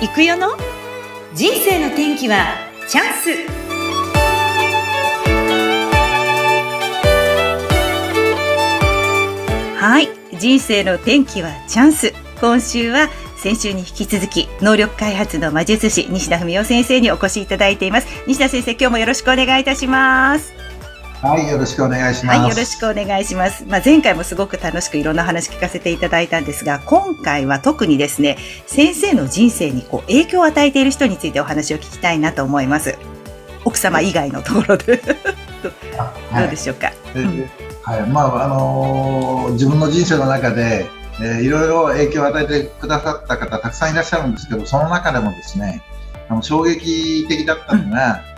行くよの？人生の天気はチャンス。はい。人生の天気はチャンス。今週は先週に引き続き能力開発の魔術師西田文夫先生にお越しいただいています。西田先生今日もよろしくお願いいたします。はい、よろしくお願いします。はい、よろしくお願いします。まあ、前回もすごく楽しくいろんな話聞かせていただいたんですが、今回は特にですね、先生の人生にこう影響を与えている人についてお話を聞きたいなと思います。奥様以外のところでどうでしょうか？はい、うんはい、まあ、あのー、自分の人生の中で、えー、いろいろ影響を与えてくださった方たくさんいらっしゃるんですけど、その中でもですね、あの衝撃的だったのが、うん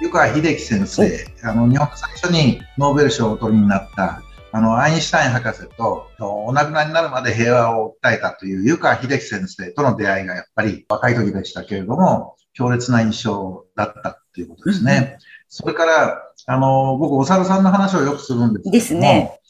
湯川秀樹先生、あの日本最初にノーベル賞をお取りになったあのアインシュタイン博士とお亡くなりになるまで平和を訴えたという湯川秀樹先生との出会いがやっぱり若い時でしたけれども強烈な印象だったということですね。それから、あの、僕、お猿さんの話をよくするんですけども、ですね。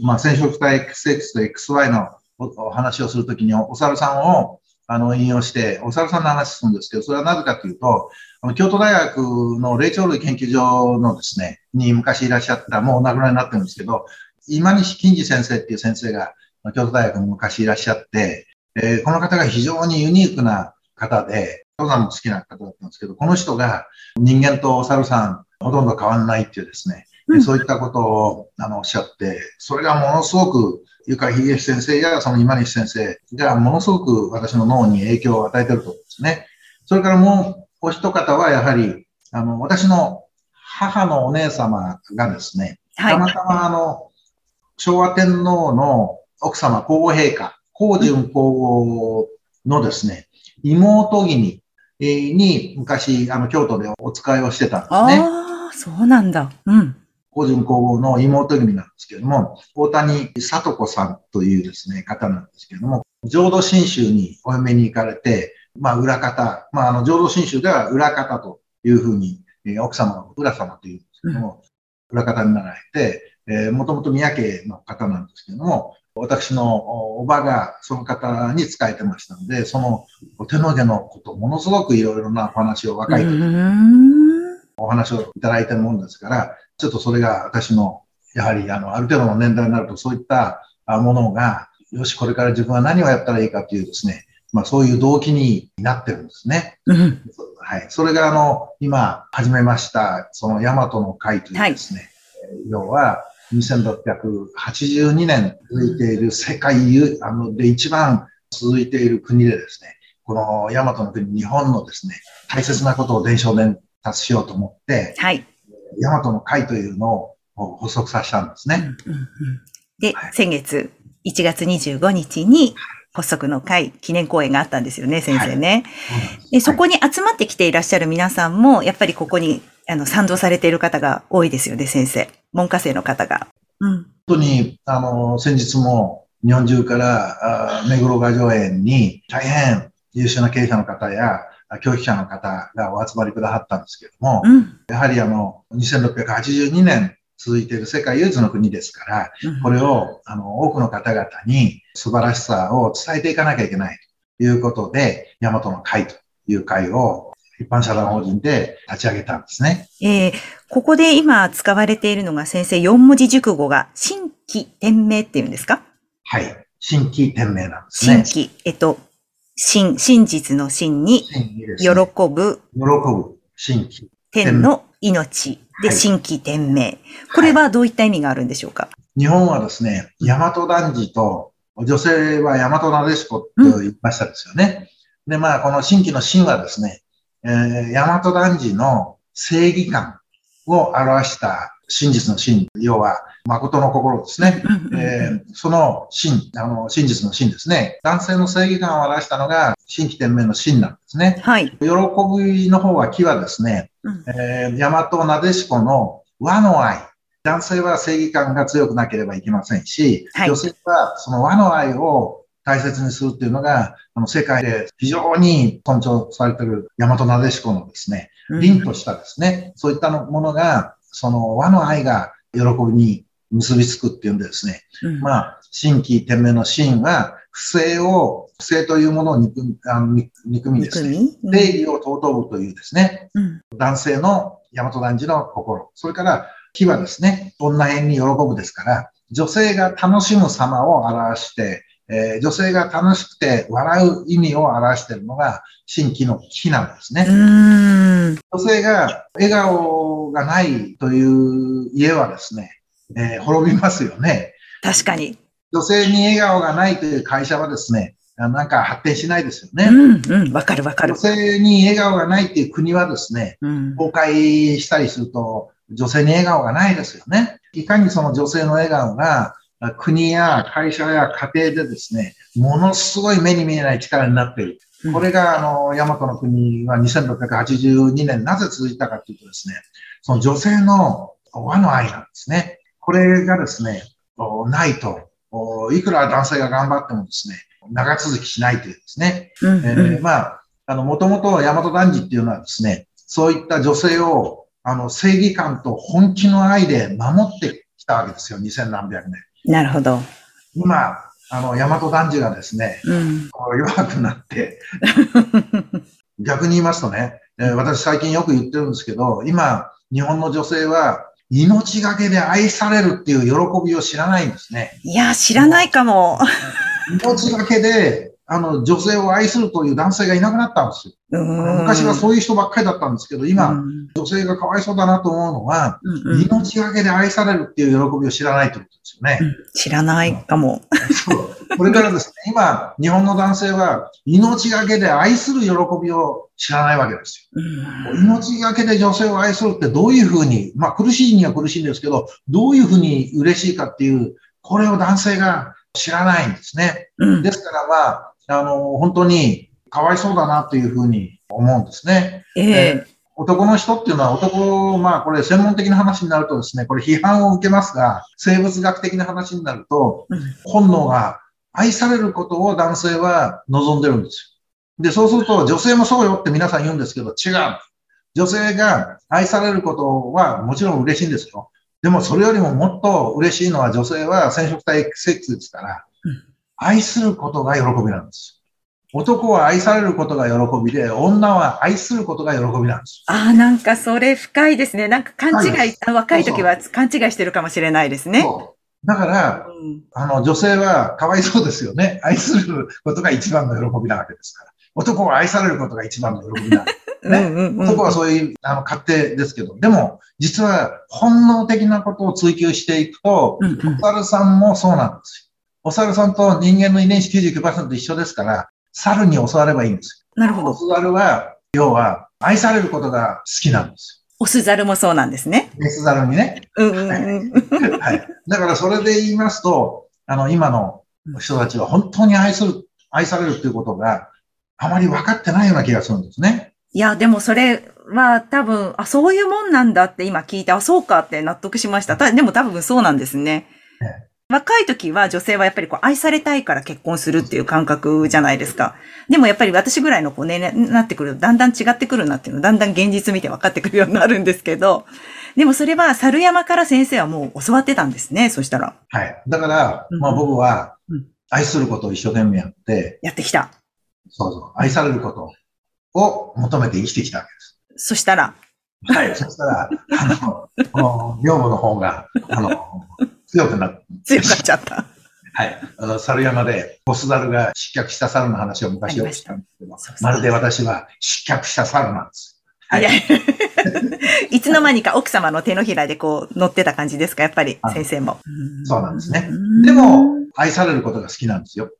まあ、染色体 XX と XY のお話をするときに、お猿さんをあの引用して、お猿さんの話するんですけど、それはなぜかというと、あの京都大学の霊長類研究所のですね、に昔いらっしゃった、もうお亡くなりになってるんですけど、今西金次先生っていう先生が京都大学に昔いらっしゃって、えー、この方が非常にユニークな方で、登山も好きな方だったんですけど、この人が人間とお猿さんほとんど変わらないっていうですね、うん、そういったことをあのおっしゃって、それがものすごくゆかひげ先生やその今西先生がものすごく私の脳に影響を与えていると思うんですね。それからもうお一方はやはり、あの、私の母のお姉様がですね、たまたまあの、昭和天皇の奥様皇后陛下、皇順皇后のですね、妹君に昔、あの、京都でお使いをしてたんですね。ああ、そうなんだ。うん。皇順皇后の妹君なんですけれども、大谷里子さんというですね、方なんですけれども、浄土真宗にお嫁に行かれて、まあ、裏方、まあ、あの、浄土真宗では裏方というふうに、えー、奥様の裏様というんですけども、うん、裏方になられて、えー、もともと宮家の方なんですけども、私のおばがその方に仕えてましたので、その手の毛のこと、ものすごくいろいろなお話を若い時にお話をいただいてるもんですから、ちょっとそれが私の、やはりあの、ある程度の年代になるとそういったものが、よし、これから自分は何をやったらいいかというですね、まあそういう動機になってるんですね。うん、はい。それがあの、今始めました、その大和の会というですね、はい、要は2682年続いている世界あので一番続いている国でですね、この大和の国、日本のですね、大切なことを伝承伝達しようと思って、はい。大和の会というのを発足させたんですね。うんうんうん、で、はい、先月1月25日に、発足の会、記念講演があったんですよね、先生ね。はい、でそこに集まってきていらっしゃる皆さんも、やっぱりここにあの賛同されている方が多いですよね、先生。文科生の方が。うん、本当に、あの、先日も日本中からあ目黒画上園に大変優秀な経営者の方や教育者の方がお集まりくださったんですけれども、うん、やはりあの、2682年続いている世界唯一の国ですから、これをあの多くの方々に素晴らしさを伝えていかなきゃいけないということで、大和の会という会を一般社団法人で立ち上げたんですね。えー、ここで今使われているのが先生4文字熟語が新規天命っていうんですか？はい。新規天命なんですね。新規。えっと、真、真実の真に、喜ぶ。喜ぶ。新規。天の命で、新規天命。これはどういった意味があるんでしょうか、日本はですね、大和男児と、女性は大和なでしこと言いましたですよね。うん、で、まあ、この新規の真はですね、えー、大和男児の正義感を表した真実の真、要は誠の心ですね。えー、その真、あの、真実の真ですね。男性の正義感を表したのが新規天命の真なんですね。はい。喜びの方は木はですね、えー、大和なでしこの和の愛。男性は正義感が強くなければいけませんし、はい、女性はその和の愛を大切にするっていうのが、あの、世界で非常に尊重されている大和なでしこのですね、凛としたですね、そういったものが、その和の愛が喜びに結びつくっていうんでですね、うん、まあ、新規天命の真は不正を、不正というものを憎みあの憎みですね。正義を尊ぶというですね、うん。男性の大和男児の心。それから、火はですね、女縁に喜ぶですから、女性が楽しむ様を表して、えー女性が楽しくて笑う意味を表しているのが、新規の火なんですね。女性が笑顔がないという家はですね、えー滅びますよね。確かに。女性に笑顔がないという会社はですね、あなんか発展しないですよね。うん、うん。わかるわかる女。性に笑顔がないっていう国はですね、うん。崩壊したりすると、女性に笑顔がないですよね。いかにその女性の笑顔が、あ国や会社や家庭でですね、ものすごい目に見えない力になっている。うんこれが、あの、大和の国は2682年なぜ続いたかというとですね、その女性の和の愛なんですね。これがですね、おないと、おいくら男性が頑張ってもですね、長続きしないというですね、うん、えーまあ、あの、もともと大和男児っていうのはですね、そういった女性を、あの、正義感と本気の愛で守ってきたわけですよ、2000何百年。なるほど。今、あの、大和男児がですね、うん。弱くなって、逆に言いますとね、えー私最近よく言ってるんですけど、今、日本の女性は、命がけで愛されるっていう喜びを知らないんですね。いや、知らないかも。命がけで、あの、女性を愛するという男性がいなくなったんですよ。昔はうそういう人ばっかりだったんですけど、今、ん女性がかわいそうだなと思うのは、うんうん命がけで愛されるっていう喜びを知らないということですよね。うん知らないかも。そう。これからですね、今、日本の男性は命がけで愛する喜びを知らないわけですよ。うん命がけで女性を愛するってどういうふうに、まあ苦しいには苦しいんですけど、どういうふうに嬉しいかっていう、これを男性が知らないんですね。うんですからまあ、あの、本当にかわいそうだなというふうに思うんですね。ええ男の人っていうのは男、まあこれ専門的な話になるとですね、これ批判を受けますが、生物学的な話になると、うん本能が愛されることを男性は望んでるんですよ。で、そうすると女性もそうよって皆さん言うんですけど、違う。女性が愛されることはもちろん嬉しいんですよ。でもそれよりももっと嬉しいのは女性は染色体セックスですからうん、愛することが喜びなんです。男は愛されることが喜びで、女は愛することが喜びなんです。ああ、なんかそれ深いですね。なんか勘違深い若い時は勘違いしてるかもしれないですね。だから、うんあの、女性はかわいそうですよね。愛することが一番の喜びなわけですから。男は愛されることが一番の喜びなんです。ね うんうんうん男はそういう、あの、勝手ですけど、でも、実は本能的なことを追求していくと、うんうんさんもそうなんですよ。お猿さんと人間の遺伝子99%一緒ですから、猿に教わればいいんですよ。なるほど。オス猿は、要は、愛されることが好きなんですオスザルもそうなんですね。よ。メス猿にね。うんうんうん。はい。だからそれで言いますと、あの、今の人たちは本当に愛する、愛されるっていうことがあまり分かってないような気がするんですね。いや、でもそれは多分、あ、そういうもんなんだって今聞いて、あ、そうかって納得しました。たでも多分そうなんですね。え若い時は女性はやっぱりこう愛されたいから結婚するっていう感覚じゃないですか。でもやっぱり私ぐらいのこう年齢になってくるとだんだん違ってくるなっていうのだんだん現実見て分かってくるようになるんですけど、でもそれは猿山から先生はもう教わってたんですね。そしたら。はい。だから、うんまあ僕はうん愛することを一生懸命やって、やってきた。そうそう、愛されることを求めて生きてきたわけです。そしたら、はい。そしたら、あの、この女房の方が、あの、強くなって、強くなっちゃった。はい。あの、猿山で、ボス猿が失脚した猿の話を昔よくしたんですけどそう、そうまるで私は失脚した猿なんです。はいいや、いつの間にか奥様の手のひらでこう乗ってた感じですか、やっぱりはい先生も。そうなんですねうんでも、愛されることが好きなんですよ。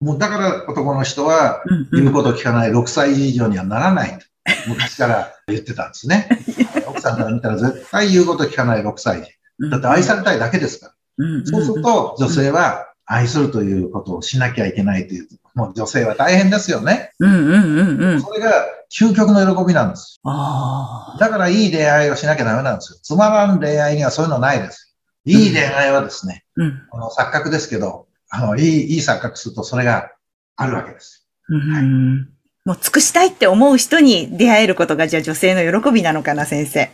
もうだから男の人は言うことを聞かない6歳児以上にはならないと。昔から言ってたんですね。奥さんから見たら絶対言うこと聞かない6歳児。だって愛されたいだけですから。うんそうすると女性は愛するということをしなきゃいけないという。もう女性は大変ですよね。うんうんうんうん。それが究極の喜びなんです。ああ。だからいい恋愛をしなきゃダメなんですよ。つまらん恋愛にはそういうのないです。いい恋愛はですね、うん。あの錯覚ですけど、あの、いい、いい錯覚するとそれがあるわけです。うんもう尽くしたいって思う人に出会えることがじゃあ女性の喜びなのかな、先生。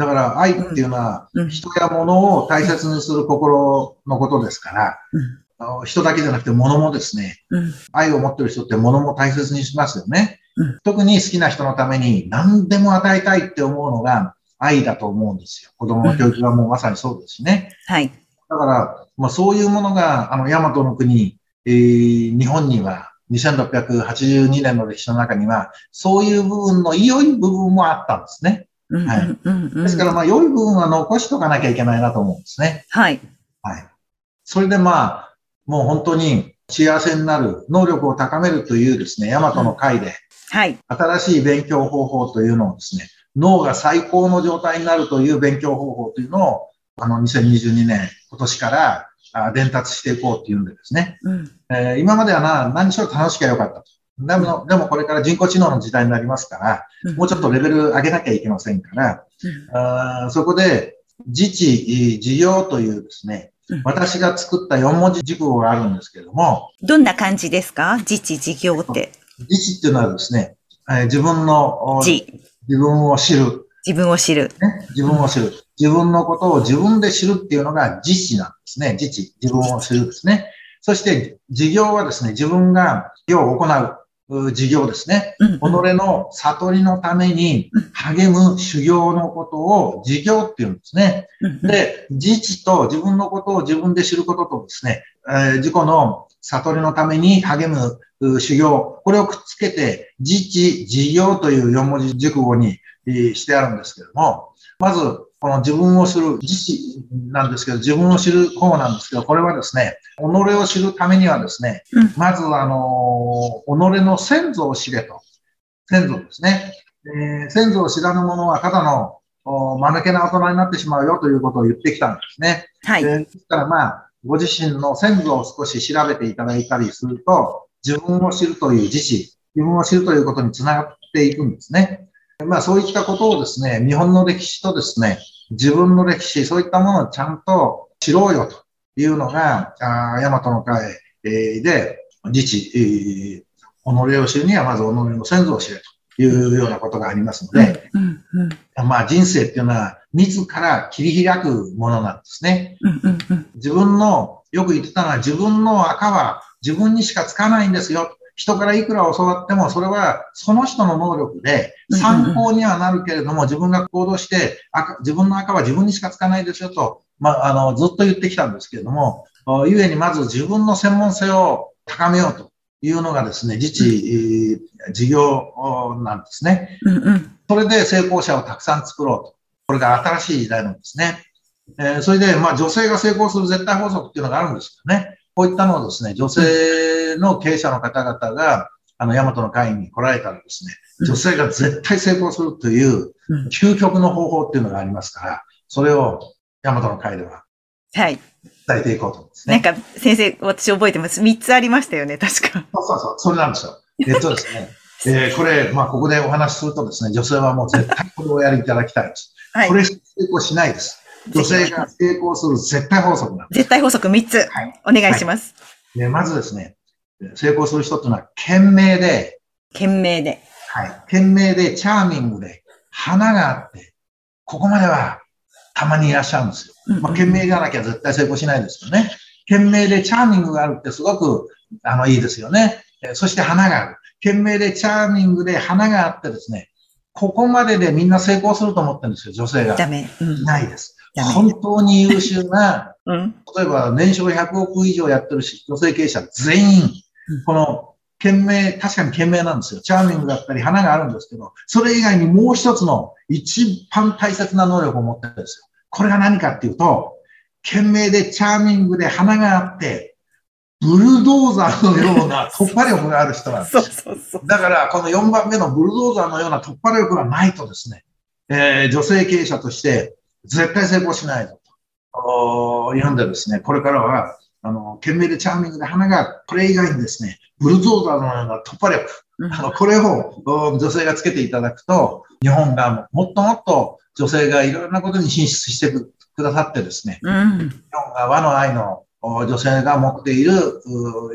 だから愛っていうのはうん人や物を大切にする心のことですから、人だけじゃなくて物もですね、うん、愛を持ってる人って物も大切にしますよね、うん、特に好きな人のために何でも与えたいって思うのが愛だと思うんですよ。子供の教育はもうまさにそうですしね。はい。だから、まあ、そういうものが、あの、大和の国、えー、日本には、2682年の歴史の中には、そういう部分の良い部分もあったんですね。はい。ですから、まあ、良い部分は残しとかなきゃいけないなと思うんですね。はい。はい。それでまあ、もう本当に幸せになる、能力を高めるというですね、大和の会で、はい。新しい勉強方法というのをですね、脳が最高の状態になるという勉強方法というのを、あの、2022年、今年からあ伝達していこうっていうんでですね、うん、えー、今まではな、何しろ楽しきゃよかったと。でも、でもこれから人工知能の時代になりますから、うん、もうちょっとレベル上げなきゃいけませんから、うん、あそこで、自治、事業というですね、私が作った4文字熟語があるんですけども。どんな感じですか？自治事業って。自治っていうのはですね、えー、自分の、自分を知る。自分を知る。ね、自分を知る。自分のことを自分で知るっていうのが自治なんですね。自治。自分を知るですね。そして、事業はですね、自分が業を行う事業ですね。己の悟りのために励む修行のことを事業っていうんですね。で、自治と自分のことを自分で知ることとですね、えー、自己の悟りのために励む修行、これをくっつけて、自治、事業という四文字熟語にしてあるんですけども、まず、この自分を知る、自治なんですけど、自分を知る方なんですけど、これはですね、己を知るためにはですね、うん、まず、あの、己の先祖を知れと。先祖ですね。えー、先祖を知らぬ者はただの、間抜けな大人になってしまうよということを言ってきたんですね。はい。えー、ですからまあ、ご自身の先祖を少し調べていただいたりすると、自分を知るという自治、自分を知るということにつながっていくんですね。まあそういったことをですね、日本の歴史とですね、自分の歴史、そういったものをちゃんと知ろうよというのが、あ大和の会で、自治、己を知るにはまず己の先祖を知れというようなことがありますので、うんうん、まあ人生っていうのは自ら切り開くものなんですね。自分の、よく言ってたのは自分の赤は自分にしかつかないんですよ。人からいくら教わっても、それはその人の能力で参考にはなるけれども、自分が行動して赤、自分の赤は自分にしかつかないですよと、まあ、あの、ずっと言ってきたんですけれども、ゆえにまず自分の専門性を高めようというのがですね、自治、事業なんですね。それで成功者をたくさん作ろうと。これが新しい時代なんですね。えー、それで、まあ、女性が成功する絶対法則っていうのがあるんですけどね。こういったのをですね、女性の経営者の方々が、あの、大和の会に来られたらですね、女性が絶対成功するという究極の方法っていうのがありますから、それを大和の会では、はい。伝えていこうと思うんですね。なんか、先生、私覚えてます。3つありましたよね、確か。そうそうそう、それなんですよ。えっとですね、えー、これ、まあ、ここでお話しするとですね、女性はもう絶対これをやりいただきたいです。はい。これ成功しないです。女性が成功する絶対法則なんです。絶対法則3つ。はい。お願いします。はい、まずですね、成功する人っていうのは、懸命で、懸命で。はい。懸命で、チャーミングで、花があって、ここまではたまにいらっしゃるんですよ。うんうん、まあ、懸命じゃなきゃ絶対成功しないですよね。懸命でチャーミングがあるってすごく、あの、いいですよね。そして花がある。懸命でチャーミングで花があってですね、ここまででみんな成功すると思ってるんですよ、女性が。ダメ。うん、ないです。本当に優秀な、うん、例えば年商100億以上やってるし、女性経営者全員、この、懸命、確かに懸命なんですよ。チャーミングだったり花があるんですけど、それ以外にもう一つの一番大切な能力を持ってるんですよ。これが何かっていうと、懸命でチャーミングで花があって、ブルドーザーのような突破力がある人なんです。そうそうそうだから、この4番目のブルドーザーのような突破力がないとですね、えー、女性経営者として絶対成功しないと言うんでですね、これからは、あの、懸命でチャーミングで花が、これ以外にですね、ブルドーザーのような突破力、あの、これを女性がつけていただくと、日本がもっともっと女性がいろんなことに進出してくださってですね、うん、日本が和の愛の女性が持っている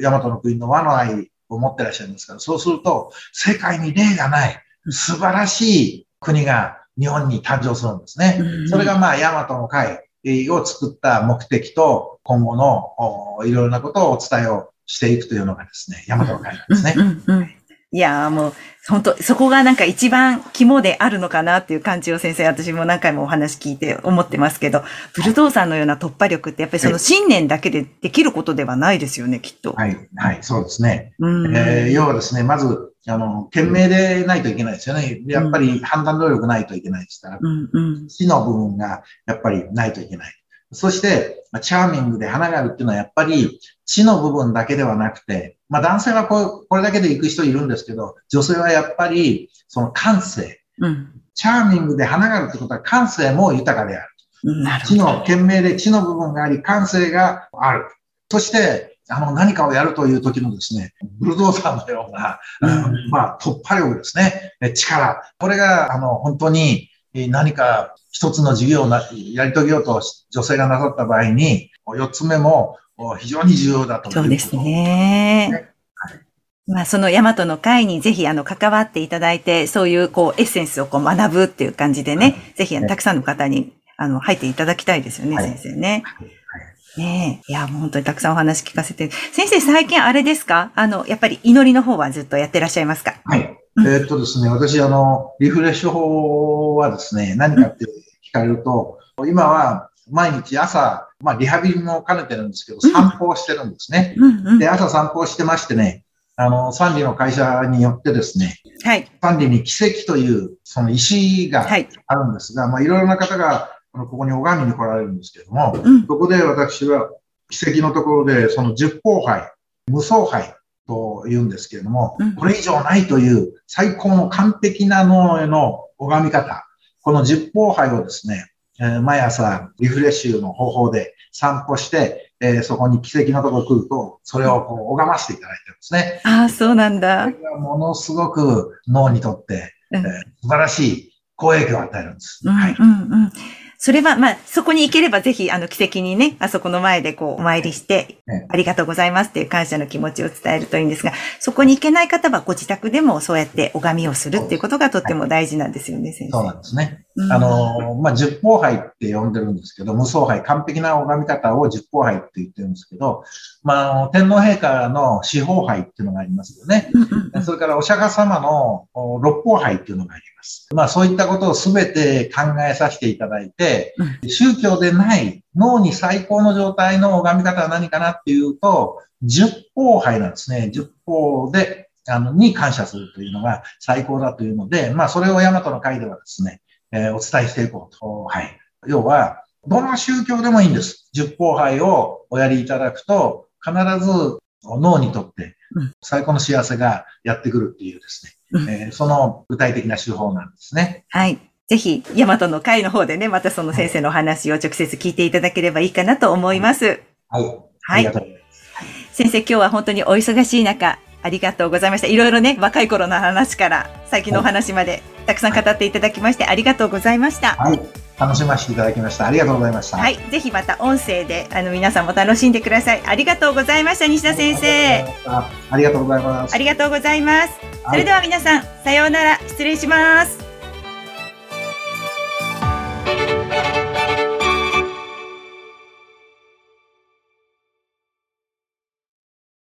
大和の国の和の愛を持ってらっしゃるんですから、そうすると世界に例がない素晴らしい国が日本に誕生するんですね。それがまあ大和の会を作った目的と今後のいろいろなことをお伝えをしていくというのがですね、大和の会なんですね。うんうんうんいやもう、本当そこがなんか一番肝であるのかなっていう感じを先生、私も何回もお話聞いて思ってますけど、ブルドーザーのような突破力ってやっぱりその信念だけでできることではないですよね、きっと。はい、はい、そうですね。うん、えー、要はですね、まず、あの、懸命でないといけないですよね。やっぱり判断能力ないといけないですから、うんうん、死の部分がやっぱりないといけない。そして、チャーミングで花があるっていうのはやっぱり知の部分だけではなくて、まあ男性はここれだけで行く人いるんですけど、女性はやっぱりその感性。うん、チャーミングで花があるってことは感性も豊かである。知の、懸命で知の部分があり、感性がある。そして、あの、何かをやるという時のですね、ブルドーザーのような、うん、まあ、突破力ですね、力。これが、あの、本当に何か一つの事業をやり遂げようと女性がなさった場合に、四つ目も非常に重要だとそうですね。まあ、そのヤマトの会にぜひ、あの、関わっていただいて、そういう、こう、エッセンスをこう学ぶっていう感じでね、はい、ぜひ、たくさんの方に、あの、入っていただきたいですよね、はい、先生ね。はいねえ。いや、もう本当にたくさんお話聞かせて。先生、最近あれですか？あの、やっぱり祈りの方はずっとやってらっしゃいますか？はい。えー、っとですね、私、あの、リフレッシュ法はですね、何かって聞かれると、今は毎日朝、まあ、リハビリも兼ねてるんですけど、散歩をしてるんですね。で、朝散歩をしてましてね、あの、サンリの会社によってですね、はい。サンリに奇跡という、その石があるんですが、はい、まあ、いろいろな方が、ここに拝みに来られるんですけれども、うん、そこで私は奇跡のところで、その十方杯、無双杯と言うんですけれども、うん、これ以上ないという最高の完璧な脳への拝み方、この十方杯をですね、えー、毎朝リフレッシュの方法で散歩して、えー、そこに奇跡のところ来ると、それをこう拝ませていただいてるんですね。ああ、そうなんだ。これがものすごく脳にとって、えー、素晴らしい好影響を与えるんです。はい。うんうんそれは、まあ、そこに行ければぜひ、あの、奇跡にね、あそこの前でこう、お参りして、ありがとうございますっていう感謝の気持ちを伝えるといいんですが、そこに行けない方はご自宅でもそうやって拝みをするっていうことがとっても大事なんですよね、先生。そうなんですね。あの、まあ、十方杯って呼んでるんですけど、無双杯、完璧な拝み方を十方杯って言ってるんですけど、まあ、天皇陛下の四方杯っていうのがありますよね。それからお釈迦様の六方杯っていうのがあります。まあ、そういったことをすべて考えさせていただいて、宗教でない脳に最高の状態の拝み方は何かなっていうと、十方杯なんですね。十方で、あの、に感謝するというのが最高だというので、まあ、それを大和の会ではですね、えー、お伝えしていこうと。はい。要は、どの宗教でもいいんです。十方杯をおやりいただくと、必ず脳にとって最高の幸せがやってくるっていうですね、うん、えー、その具体的な手法なんですね。はい。ぜひ、ヤマトの会の方でね、またその先生のお話を直接聞いていただければいいかなと思います。はい。はい。先生、今日は本当にお忙しい中、ありがとうございました。いろいろね、若い頃の話から最近のお話まで、たくさん語っていただきまして、ありがとうございました。はい。楽しませていただきました。ありがとうございました。はい。ぜひまた音声で、あの、皆さんも楽しんでください。ありがとうございました、西田先生。ありがとうございます。ありがとうございます。それでは皆さん、さようなら。失礼します。